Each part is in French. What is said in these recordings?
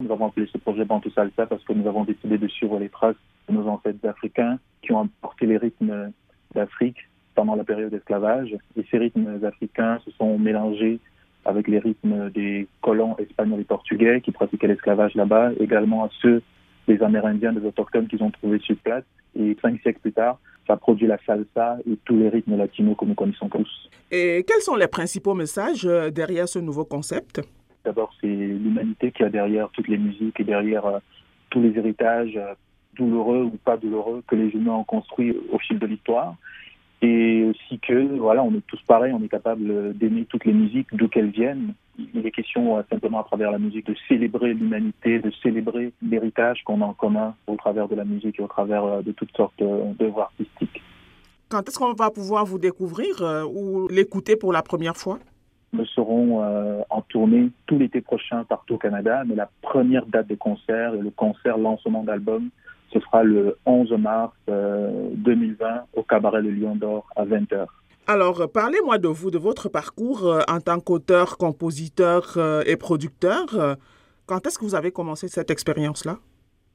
Nous avons appelé ce projet Bantu Salsa parce que nous avons décidé de suivre les traces de nos ancêtres africains qui ont apporté les rythmes d'Afrique pendant la période d'esclavage. Et ces rythmes africains se sont mélangés avec les rythmes des colons espagnols et portugais qui pratiquaient l'esclavage là-bas, également à ceux des Amérindiens, des autochtones qu'ils ont trouvés sur place. Et cinq siècles plus tard, ça produit la salsa et tous les rythmes latinos que nous connaissons tous. Et quels sont les principaux messages derrière ce nouveau concept? D'abord, c'est l'humanité qui a derrière toutes les musiques et derrière euh, tous les héritages euh, douloureux ou pas douloureux que les humains ont construits au fil de l'histoire et aussi que voilà, on est tous pareils, on est capable d'aimer toutes les musiques d'où qu'elles viennent. Il est question euh, simplement à travers la musique de célébrer l'humanité, de célébrer l'héritage qu'on a en commun au travers de la musique et au travers de toutes sortes d'œuvres artistiques. Quand est-ce qu'on va pouvoir vous découvrir ou l'écouter pour la première fois? Serons en tournée tout l'été prochain partout au Canada, mais la première date de concert le concert lancement d'album ce sera le 11 mars 2020 euh, au Cabaret de Lion d'Or à 20h. Alors, parlez-moi de vous, de votre parcours euh, en tant qu'auteur, compositeur euh, et producteur. Quand est-ce que vous avez commencé cette expérience-là?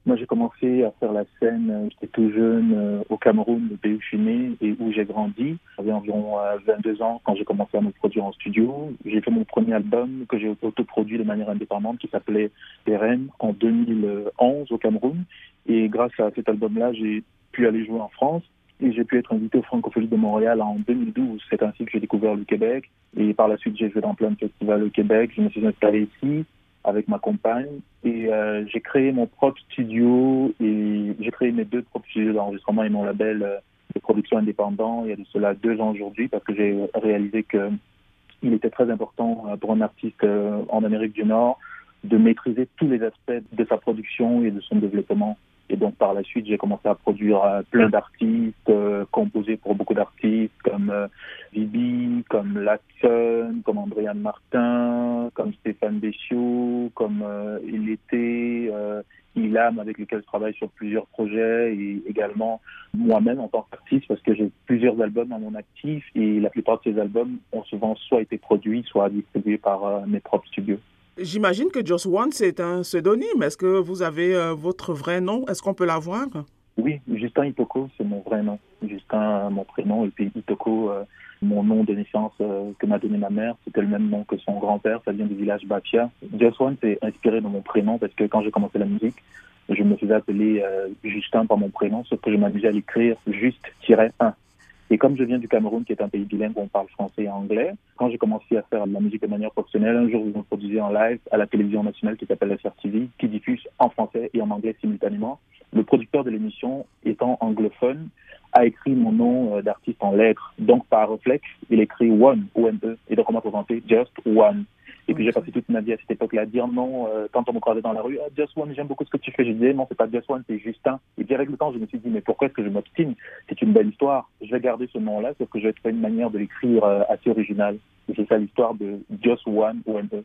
Moi, j'ai commencé à faire la scène, euh, j'étais tout jeune euh, au Cameroun, le pays où je suis et où j'ai grandi. J'avais environ 22 euh, ans quand j'ai commencé à me produire en studio. J'ai fait mon premier album que j'ai autoproduit de manière indépendante qui s'appelait Pérenne en 2011 au Cameroun. Et grâce à cet album-là, j'ai pu aller jouer en France et j'ai pu être invité au Francophonie de Montréal en 2012. C'est ainsi que j'ai découvert le Québec. Et par la suite, j'ai joué dans plein de festivals au Québec. Je me suis installé ici avec ma compagne et euh, j'ai créé mon propre studio et j'ai créé mes deux propres studios d'enregistrement et mon label euh, de production indépendant il y a de cela deux ans aujourd'hui parce que j'ai réalisé que il était très important euh, pour un artiste en Amérique du Nord de maîtriser tous les aspects de sa production et de son développement. Et donc par la suite, j'ai commencé à produire plein d'artistes, composer pour beaucoup d'artistes comme Vibi, comme Latson, comme Andréane Martin, comme Stéphane Bessiot, comme euh, il était euh, Ilam avec lequel je travaille sur plusieurs projets et également moi-même en tant qu'artiste parce que j'ai plusieurs albums à mon actif et la plupart de ces albums ont souvent soit été produits, soit distribués par euh, mes propres studios. J'imagine que Just One, c'est un pseudonyme. Est-ce que vous avez euh, votre vrai nom? Est-ce qu'on peut l'avoir? Oui, Justin Itoko, c'est mon vrai nom. Justin, mon prénom, et puis Itoko, mon nom de naissance euh, que m'a donné ma mère, c'était le même nom que son grand-père, ça vient du village Bafia. Just One, c'est inspiré de mon prénom parce que quand j'ai commencé la musique, je me faisais appeler euh, Justin par mon prénom, sauf que je m'amusais à l'écrire juste-1. Et comme je viens du Cameroun, qui est un pays bilingue où on parle français et anglais, quand j'ai commencé à faire de la musique de manière professionnelle, un jour, je me produisais en live à la télévision nationale qui s'appelle SRTV, qui diffuse en français et en anglais simultanément. Le producteur de l'émission, étant anglophone, a écrit mon nom euh, d'artiste en lettres. Donc, par réflexe, il écrit One, O-N-E. Et donc, on m'a présenté Just One. Et puis, j'ai passé toute ma vie à cette époque-là à dire non, euh, quand on me croisait dans la rue, ah, Just One, j'aime beaucoup ce que tu fais. Je disais, non, c'est pas Just One, c'est Justin. Et puis, avec le temps, je me suis dit, mais pourquoi est-ce que je m'obstine? C'est une belle histoire. Je vais garder ce nom-là, sauf que je vais trouver une manière de l'écrire euh, assez originale. Et c'est ça l'histoire de Just One, O-N-E.